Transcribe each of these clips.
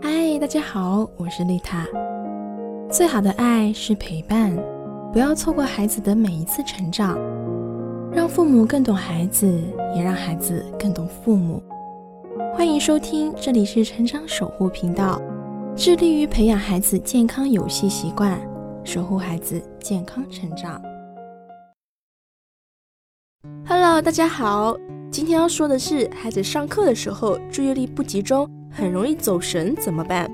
嗨，大家好，我是丽塔。最好的爱是陪伴，不要错过孩子的每一次成长，让父母更懂孩子，也让孩子更懂父母。欢迎收听，这里是成长守护频道，致力于培养孩子健康游戏习惯，守护孩子健康成长。Hello，大家好，今天要说的是，孩子上课的时候注意力不集中，很容易走神，怎么办？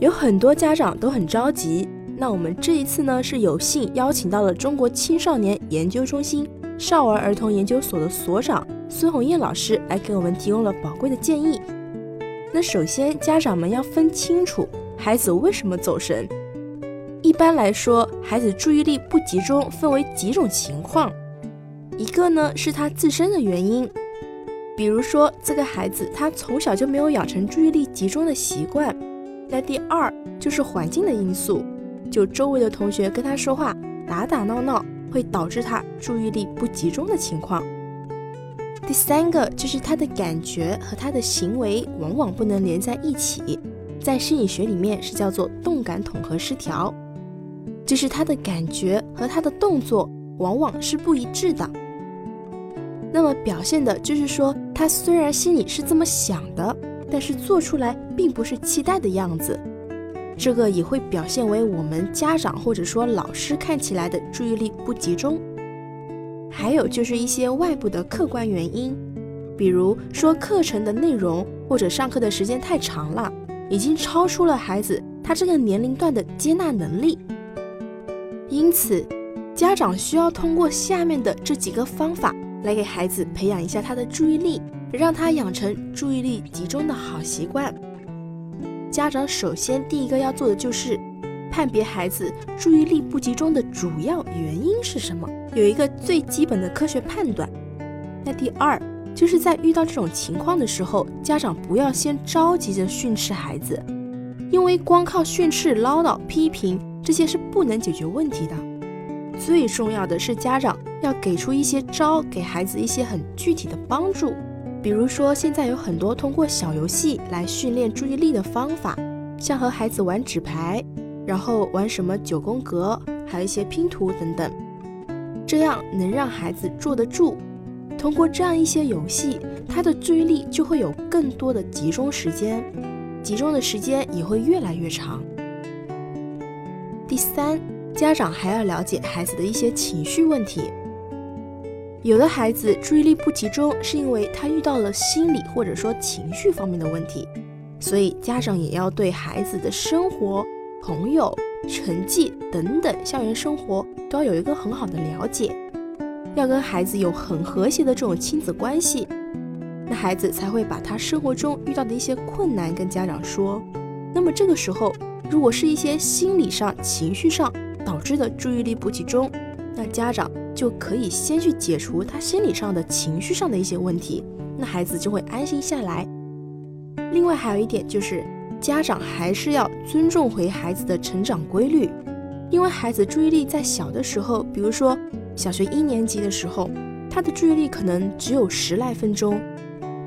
有很多家长都很着急。那我们这一次呢，是有幸邀请到了中国青少年研究中心少儿儿童研究所的所长孙红艳老师来给我们提供了宝贵的建议。那首先，家长们要分清楚孩子为什么走神。一般来说，孩子注意力不集中分为几种情况。一个呢是他自身的原因，比如说这个孩子他从小就没有养成注意力集中的习惯。那第二就是环境的因素，就周围的同学跟他说话打打闹闹，会导致他注意力不集中的情况。第三个就是他的感觉和他的行为往往不能连在一起，在心理学里面是叫做动感统合失调，就是他的感觉和他的动作往往是不一致的。那么表现的就是说，他虽然心里是这么想的，但是做出来并不是期待的样子。这个也会表现为我们家长或者说老师看起来的注意力不集中。还有就是一些外部的客观原因，比如说课程的内容或者上课的时间太长了，已经超出了孩子他这个年龄段的接纳能力。因此，家长需要通过下面的这几个方法。来给孩子培养一下他的注意力，让他养成注意力集中的好习惯。家长首先第一个要做的就是判别孩子注意力不集中的主要原因是什么，有一个最基本的科学判断。那第二就是在遇到这种情况的时候，家长不要先着急着训斥孩子，因为光靠训斥、唠叨、批评这些是不能解决问题的。最重要的是，家长要给出一些招，给孩子一些很具体的帮助。比如说，现在有很多通过小游戏来训练注意力的方法，像和孩子玩纸牌，然后玩什么九宫格，还有一些拼图等等，这样能让孩子坐得住。通过这样一些游戏，他的注意力就会有更多的集中时间，集中的时间也会越来越长。第三。家长还要了解孩子的一些情绪问题。有的孩子注意力不集中，是因为他遇到了心理或者说情绪方面的问题，所以家长也要对孩子的生活、朋友、成绩等等校园生活都要有一个很好的了解，要跟孩子有很和谐的这种亲子关系，那孩子才会把他生活中遇到的一些困难跟家长说。那么这个时候，如果是一些心理上、情绪上，导致的注意力不集中，那家长就可以先去解除他心理上的情绪上的一些问题，那孩子就会安心下来。另外还有一点就是，家长还是要尊重回孩子的成长规律，因为孩子注意力在小的时候，比如说小学一年级的时候，他的注意力可能只有十来分钟，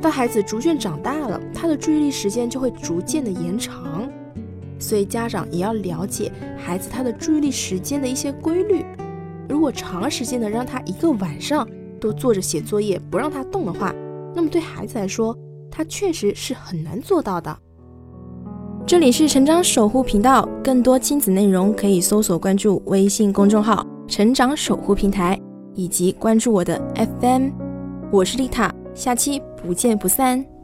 到孩子逐渐长大了，他的注意力时间就会逐渐的延长。所以家长也要了解孩子他的注意力时间的一些规律。如果长时间的让他一个晚上都坐着写作业不让他动的话，那么对孩子来说，他确实是很难做到的。这里是成长守护频道，更多亲子内容可以搜索关注微信公众号“成长守护平台”，以及关注我的 FM。我是丽塔，下期不见不散。